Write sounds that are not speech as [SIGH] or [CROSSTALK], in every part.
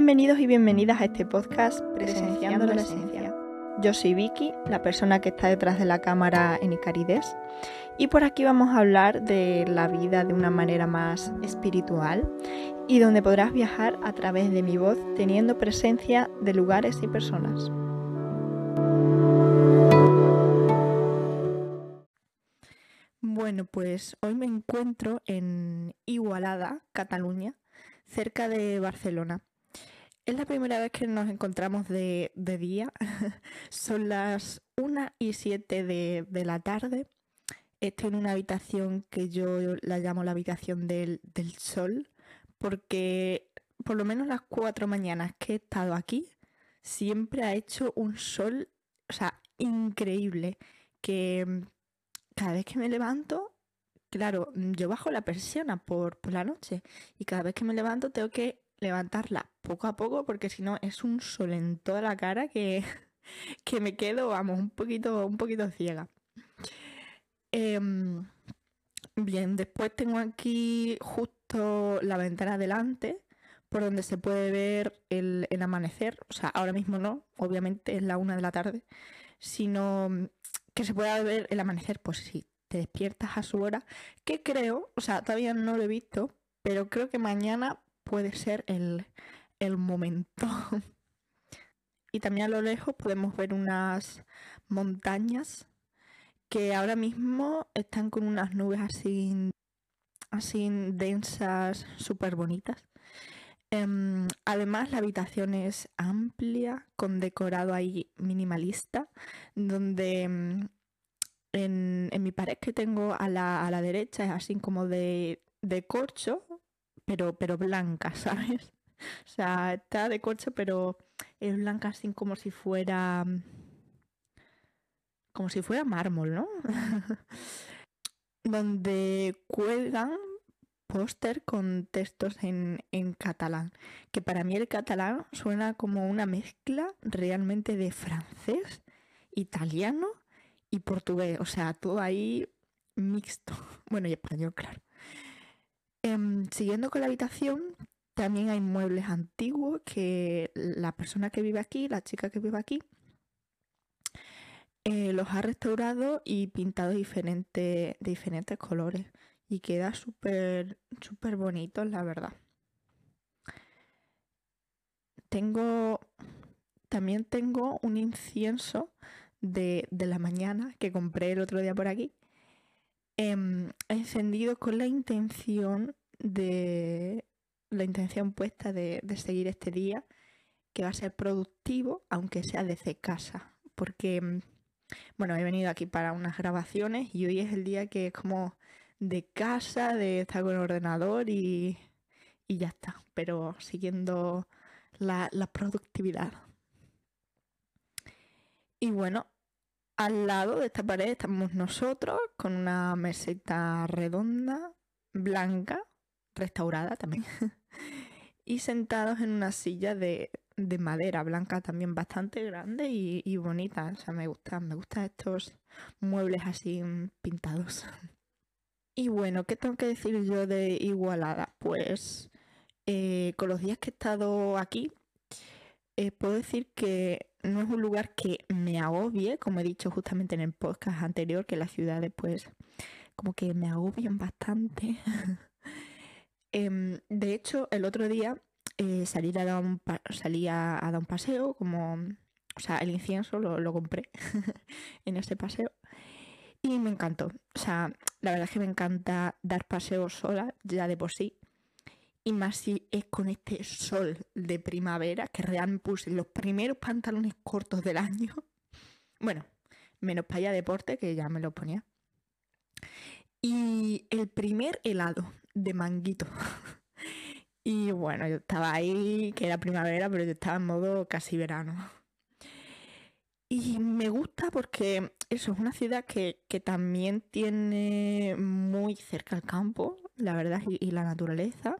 Bienvenidos y bienvenidas a este podcast Presenciando la Esencia. Yo soy Vicky, la persona que está detrás de la cámara en Icarides, y por aquí vamos a hablar de la vida de una manera más espiritual y donde podrás viajar a través de mi voz teniendo presencia de lugares y personas. Bueno, pues hoy me encuentro en Igualada, Cataluña, cerca de Barcelona. Es la primera vez que nos encontramos de, día. [LAUGHS] Son las 1 y 7 de, la tarde. Estoy en una habitación que yo la llamo la habitación del, sol, porque por lo menos las cuatro mañanas que he estado aquí, siempre ha hecho un sol, o sea, increíble. Que mm, cada vez que me levanto, claro, yo bajo la persiana por, por la noche y cada vez que me levanto tengo que levantarla poco a poco porque si no es un sol en toda la cara que, [LAUGHS] que me quedo, vamos, un poquito, un poquito ciega. Em, bien, después tengo aquí justo la ventana delante por donde se puede ver el, el, amanecer. O sea, ahora mismo no, obviamente es la una de la tarde, sino que se pueda ver el amanecer, pues si te despiertas a su hora, que creo, o sea, todavía no lo he visto, pero creo que mañana puede ser el, momento. [LAUGHS] y también a lo lejos podemos ver unas montañas que ahora mismo están con unas nubes así, así densas, súper bonitas. Em, además, la habitación es amplia, con decorado ahí minimalista, donde em, en, mi pared que tengo a la, a la derecha es así como de, de corcho, pero, pero blanca, [LAUGHS] ¿sabes? [LAUGHS] O sea, está de coche, pero es blanca así como si fuera. como si fuera mármol, ¿no? [LAUGHS] Donde cuelgan póster con textos en, en, catalán. Que para mí el catalán suena como una mezcla realmente de francés, italiano y portugués. O sea, todo ahí mixto. [LAUGHS] Bueno, y español, claro. Em, siguiendo con la habitación, también hay muebles antiguos que la persona que vive aquí, la chica que vive aquí, eh, los ha restaurado y pintado de diferentes colores. Y queda súper, súper bonito, la verdad. Tengo, también tengo un incienso de, de la mañana que compré el otro día por aquí Em, encendido con la intención de la intención puesta de, seguir este día que va a ser productivo aunque sea desde casa. Porque em, bueno he venido aquí para unas grabaciones y hoy es el día que es como de casa de estar con el ordenador y, ya está. Pero siguiendo la, la productividad. Y bueno al lado de esta pared estamos nosotros con una meseta redonda, blanca, restaurada también, [LAUGHS] y sentados en una silla de, madera blanca también bastante grande y, bonita. O sea, me gustan, me gustan estos muebles así pintados. [LAUGHS] Y bueno, ¿qué tengo que decir yo de Igualada? Pues eh, con los días que he estado aquí, eh, puedo decir que no es un lugar que me agobie, como he dicho justamente en el podcast anterior, que las ciudades pues como que me agobian bastante. [LAUGHS] Em, de hecho, el otro día eh, salí, a dar un paseo, como, o sea, el incienso lo, lo compré [LAUGHS] en ese paseo y me encantó. O sea, la verdad es que me encanta dar paseos sola, ya de por sí. Y más si es con este sol de primavera, que realmente puse los primeros pantalones cortos del año. [LAUGHS] Bueno, menos para allá deporte, que ya me lo ponía. Y el primer helado de manguito. [LAUGHS] y bueno, yo estaba ahí, que era primavera, pero yo estaba en modo casi verano. Y me gusta porque eso es una ciudad que, también tiene muy cerca el campo, la verdad, y la naturaleza.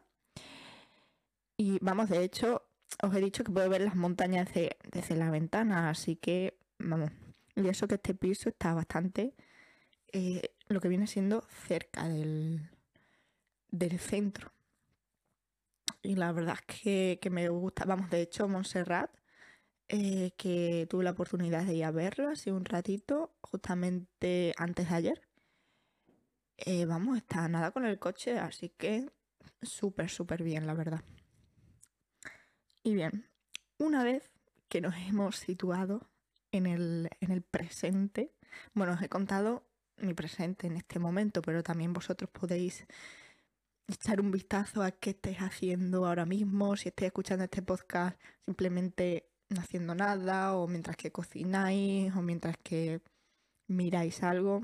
Y vamos, de hecho, os he dicho que puedo ver las montañas desde, la ventana, así que vamos. Y eso que este piso está bastante, eh, lo que viene siendo cerca del, del centro. y la verdad es que, que me gusta. Vamos, de hecho, Montserrat, eh, que tuve la oportunidad de ir a verlo hace un ratito, justamente antes de ayer. Eh, vamos, está nada con el coche, así que súper, súper bien, la verdad. Y bien, una vez que nos hemos situado en el, en el presente, bueno, os he contado mi presente en este momento, pero también vosotros podéis echar un vistazo a qué estáis haciendo ahora mismo, si estáis escuchando este podcast simplemente no haciendo nada, o mientras que cocináis, o mientras que miráis algo.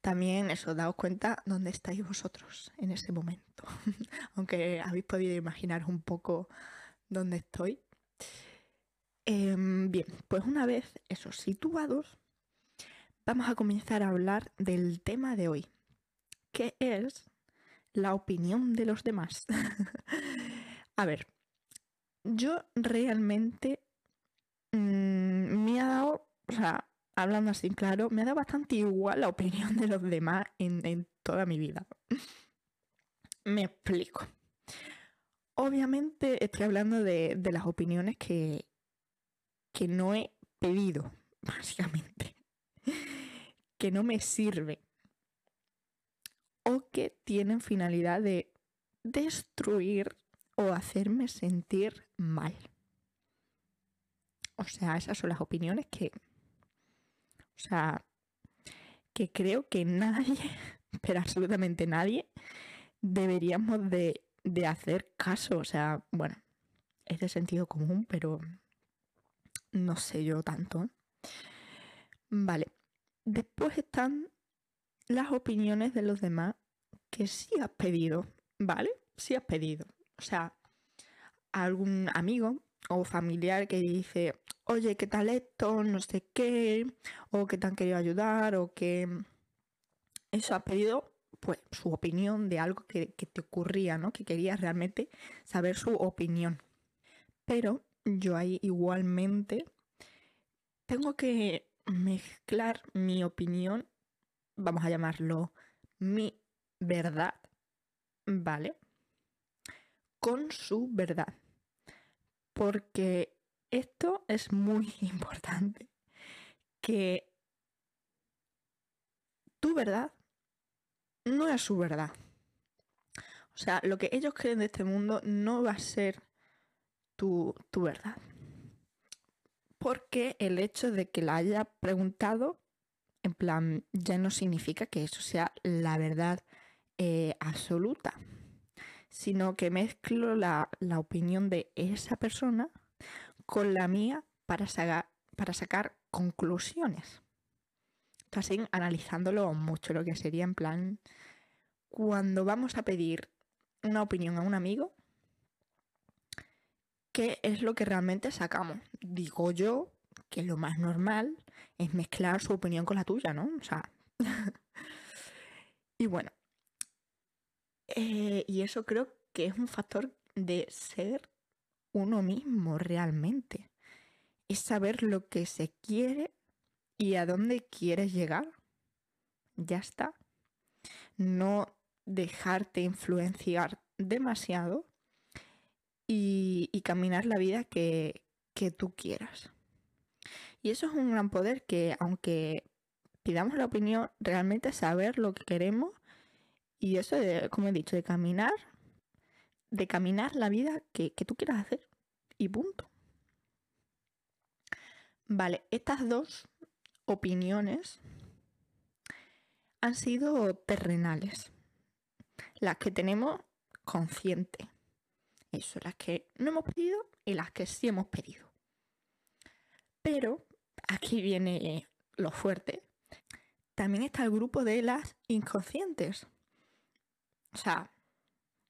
También eso, daos cuenta dónde estáis vosotros en ese momento. [LAUGHS] Aunque habéis podido imaginar un poco dónde estoy. Em, bien, pues una vez esos situados, vamos a comenzar a hablar del tema de hoy, que es la opinión de los demás. [LAUGHS] a ver, yo realmente mm, me ha dado, o sea, hablando así claro, me ha dado bastante igual la opinión de los demás en, toda mi vida. [LAUGHS] me explico. Obviamente estoy hablando de, las opiniones que, que no he pedido, [LAUGHS] básicamente. que no me sirve o que tienen finalidad de destruir o hacerme sentir mal. O sea, esas son las opiniones que, o sea, que creo que nadie, [LAUGHS] pero absolutamente nadie, deberíamos de, de hacer caso. O sea, bueno, es de sentido común, pero no sé yo tanto. Vale. Después están las opiniones de los demás que sí has pedido, ¿vale? Sí has pedido. O sea, algún amigo o familiar que dice, oye, ¿qué tal esto? No sé qué, o que te han querido ayudar, o que eso has pedido, pues su opinión de algo que, que te ocurría, ¿no? Que querías realmente saber su opinión. Pero yo ahí igualmente tengo que mezclar mi opinión vamos a llamarlo mi verdad, ¿vale? Con su verdad. Porque esto es muy [LAUGHS] importante. Que tu verdad no es su verdad. O sea, lo que ellos creen de este mundo no va a ser tu, tu verdad. Porque el hecho de que la haya preguntado en plan, ya no significa que eso sea la verdad eh, absoluta, sino que mezclo la, opinión de esa persona con la mía para, para sacar conclusiones. Así analizándolo mucho, lo que sería en plan, cuando vamos a pedir una opinión a un amigo, ¿qué es lo que realmente sacamos? Digo yo que lo más normal es mezclar su opinión con la tuya, ¿no? O sea. [LAUGHS] y bueno. Eh, y eso creo que es un factor de ser uno mismo realmente. Es saber lo que se quiere y a dónde quieres llegar. Ya está. No dejarte influenciar demasiado y, caminar la vida que tú quieras. Y eso es un gran poder que, aunque pidamos la opinión, realmente saber lo que queremos y eso, de, como he dicho, de caminar, de caminar la vida que, que tú quieras hacer. Y punto. Vale, estas dos opiniones han sido terrenales. Las que tenemos consciente. Eso, las que no hemos pedido y las que sí hemos pedido. Pero aquí viene lo fuerte. También está el grupo de las inconscientes. O sea,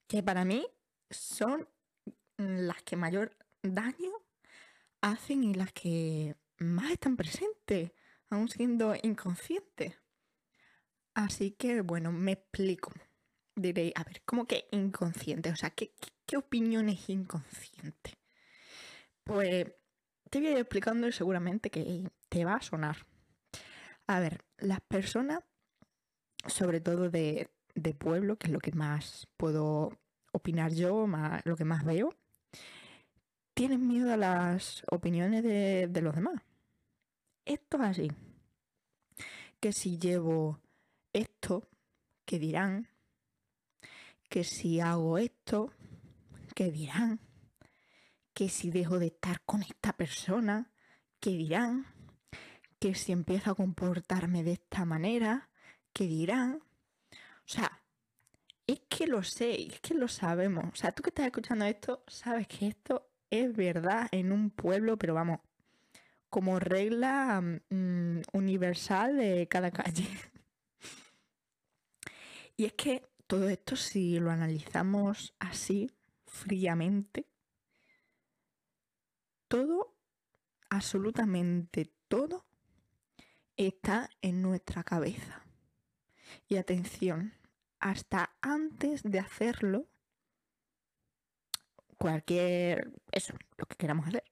que para mí son las que mayor daño hacen y las que más están presentes, aún siendo inconscientes. Así que, bueno, me explico. Diréis, a ver, ¿cómo que inconsciente? O sea, ¿qué, qué opinión es inconsciente? Pues te voy a ir explicando y seguramente que te va a sonar. A ver, las personas, sobre todo de, pueblo, que es lo que más puedo opinar yo, lo que más veo, tienen miedo a las opiniones de, de los demás. Esto es así. Que si llevo esto, que dirán? Que si hago esto, que dirán? Que si dejo de estar con esta persona, que dirán? Que si empiezo a comportarme de esta manera, que dirán? O sea, es que lo sé, es que lo sabemos. O sea, tú que estás escuchando esto, sabes que esto es verdad en un pueblo, pero vamos, como regla mm, universal de cada calle. [LAUGHS] y es que todo esto, si lo analizamos así, fríamente, todo, absolutamente todo, está en nuestra cabeza. Y atención, hasta antes de hacerlo, cualquier, eso, lo que queramos hacer,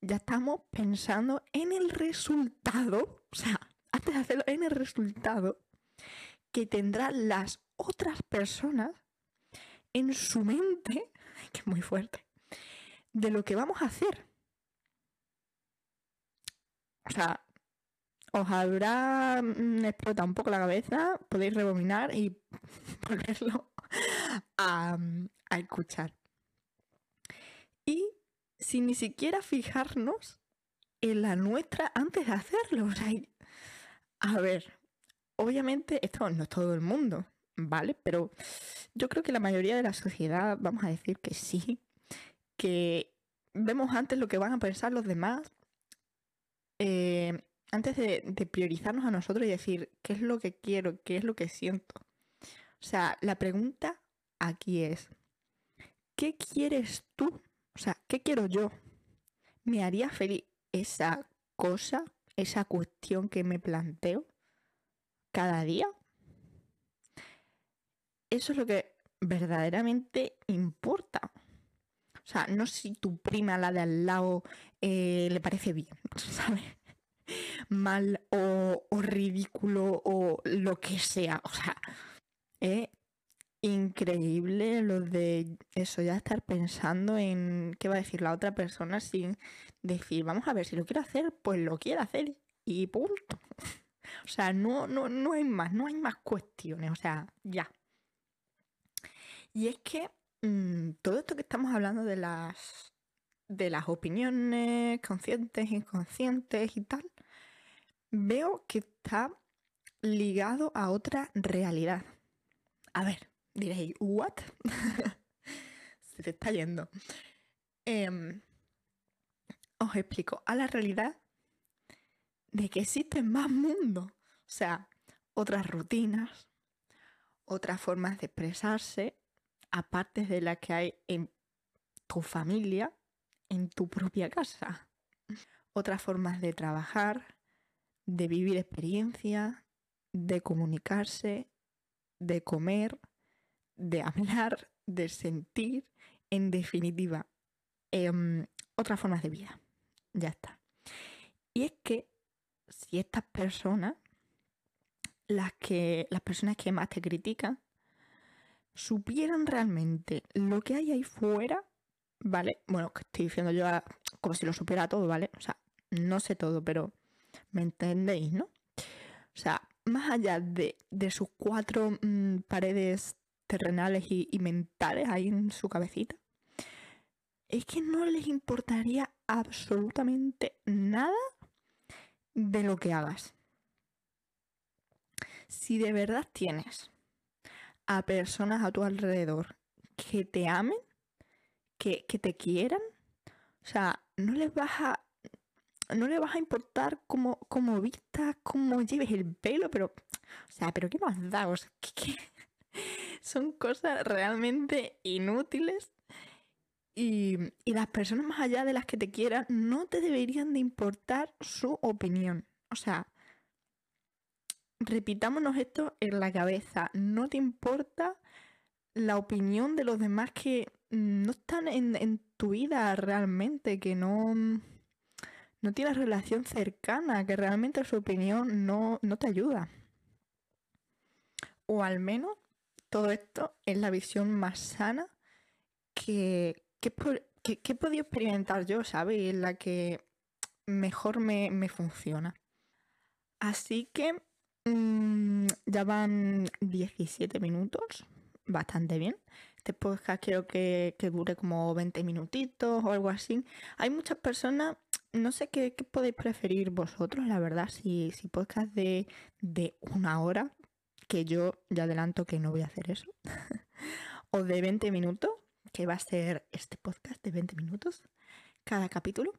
ya estamos pensando en el resultado, o sea, antes de hacerlo, en el resultado que tendrán las otras personas en su mente, [LAUGHS] que es muy fuerte, de lo que vamos a hacer. O sea, os habrá mm, explotado un poco la cabeza, podéis rebobinar y [LAUGHS] ponerlo a, escuchar. Y sin ni siquiera fijarnos en la nuestra antes de hacerlo. A ver, obviamente esto no es todo el mundo, ¿vale? Pero yo creo que la mayoría de la sociedad, vamos a decir que sí, que vemos antes lo que van a pensar los demás eh, antes de, de, priorizarnos a nosotros y decir qué es lo que quiero, qué es lo que siento. O sea, la pregunta aquí es, ¿qué quieres tú? O sea, ¿qué quiero yo? ¿Me haría feliz esa cosa, esa cuestión que me planteo cada día? Eso es lo que verdaderamente importa. O sea, no si tu prima, la de al lado, eh, le parece bien, [LAUGHS] ¿sabes? Mal o, ridículo o lo que sea. O sea, es increíble lo de eso, ya estar pensando en qué va a decir la otra persona sin decir, vamos a ver, si lo quiero hacer, pues lo quiero hacer y punto. [LAUGHS] O sea, no, no, no hay más, no hay más cuestiones, o sea, ya. Y es que mmm, todo esto que estamos hablando de las de las opiniones conscientes, inconscientes y tal, veo que está ligado a otra realidad. A ver, diréis, ¿what? [LAUGHS] Se te está yendo. Eh, os explico. A la realidad de que existen más mundos. O sea, otras rutinas, otras formas de expresarse, aparte de las que hay en tu familia, en tu propia casa. Otras formas de trabajar, de vivir experiencias, de comunicarse, de comer, de hablar, de sentir, en definitiva, eh, otras formas de vida. Ya está. Y es que si estas personas, las que las personas que más te critican, supieran realmente lo que hay ahí fuera, ¿vale? Bueno, que estoy diciendo yo como si lo supiera todo, ¿vale? O sea, no sé todo, pero me entendéis, ¿no? O sea, más allá de, de sus cuatro mmm, paredes terrenales y, y mentales ahí en su cabecita, es que no les importaría absolutamente nada de lo que hagas. Si de verdad tienes a personas a tu alrededor que te amen, que, que te quieran, o sea, no les vas a no le vas a importar cómo, cómo vistas, cómo lleves el pelo, pero, o sea, pero ¿qué más da? [LAUGHS] Son cosas realmente inútiles y, y, las personas más allá de las que te quieran no te deberían de importar su opinión. O sea, repitámonos esto en la cabeza. No te importa la opinión de los demás que no están en, tu vida realmente, que no, no tienes relación cercana, que realmente su opinión no, no te ayuda. O al menos todo esto es la visión más sana que, que, he podido experimentar yo, ¿sabes? Y la que mejor me, funciona. Así que mm, ya van 17 minutos, bastante bien. Este podcast quiero que, dure como 20 minutitos o algo así. Hay muchas personas, no sé qué, podéis preferir vosotros, la verdad, si, si podcast de, de una hora, que yo ya adelanto que no voy a hacer eso, [LAUGHS] o de 20 minutos, que va a ser este podcast de 20 minutos cada capítulo.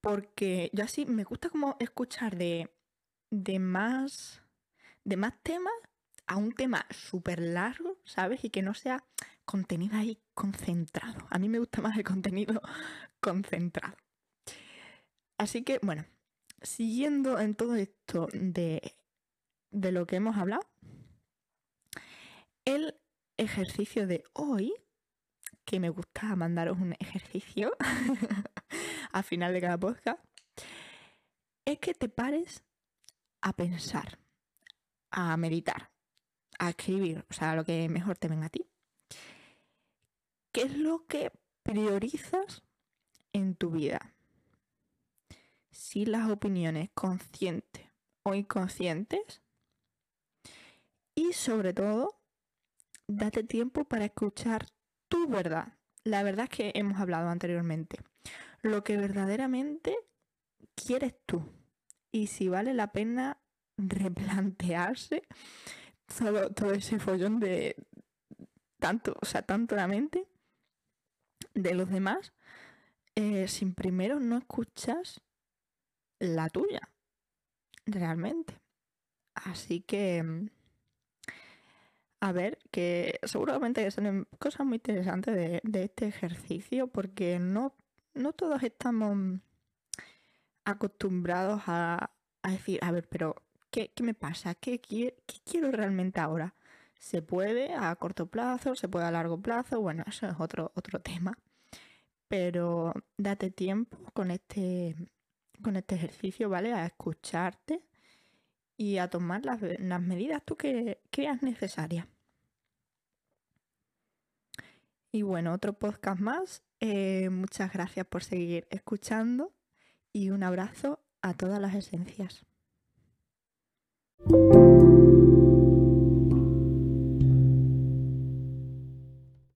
Porque yo así me gusta como escuchar de, de más de más temas a un tema súper largo, ¿sabes? Y que no sea contenido ahí concentrado. A mí me gusta más el contenido [LAUGHS] concentrado. Así que, bueno, siguiendo en todo esto de de lo que hemos hablado, el ejercicio de hoy, que me gusta mandaros un ejercicio [LAUGHS] al final de cada podcast, es que te pares a pensar, a meditar, a escribir, o sea, lo que mejor te venga a ti. ¿Qué es lo que priorizas en tu vida? Si las opiniones conscientes o inconscientes y sobre todo, date tiempo para escuchar tu verdad. La verdad es que hemos hablado anteriormente. Lo que verdaderamente quieres tú. Y si vale la pena replantearse todo, ese follón de tanto, o sea, tanto la mente de los demás, eh, sin primero no escuchas la tuya, realmente. Así que mm, a ver, que seguramente salen cosas muy interesantes de, este ejercicio porque no, no todos estamos acostumbrados a, decir, a ver, pero ¿qué, me pasa? ¿Qué, ¿Qué, quiero realmente ahora? ¿Se puede a corto plazo? ¿Se puede a largo plazo? Bueno, eso es otro, otro tema. Pero date tiempo con este, con este ejercicio, ¿vale? A escucharte y a tomar las, medidas tú que creas necesarias. Y bueno, otro podcast más. Eh, muchas gracias por seguir escuchando y un abrazo a todas las esencias.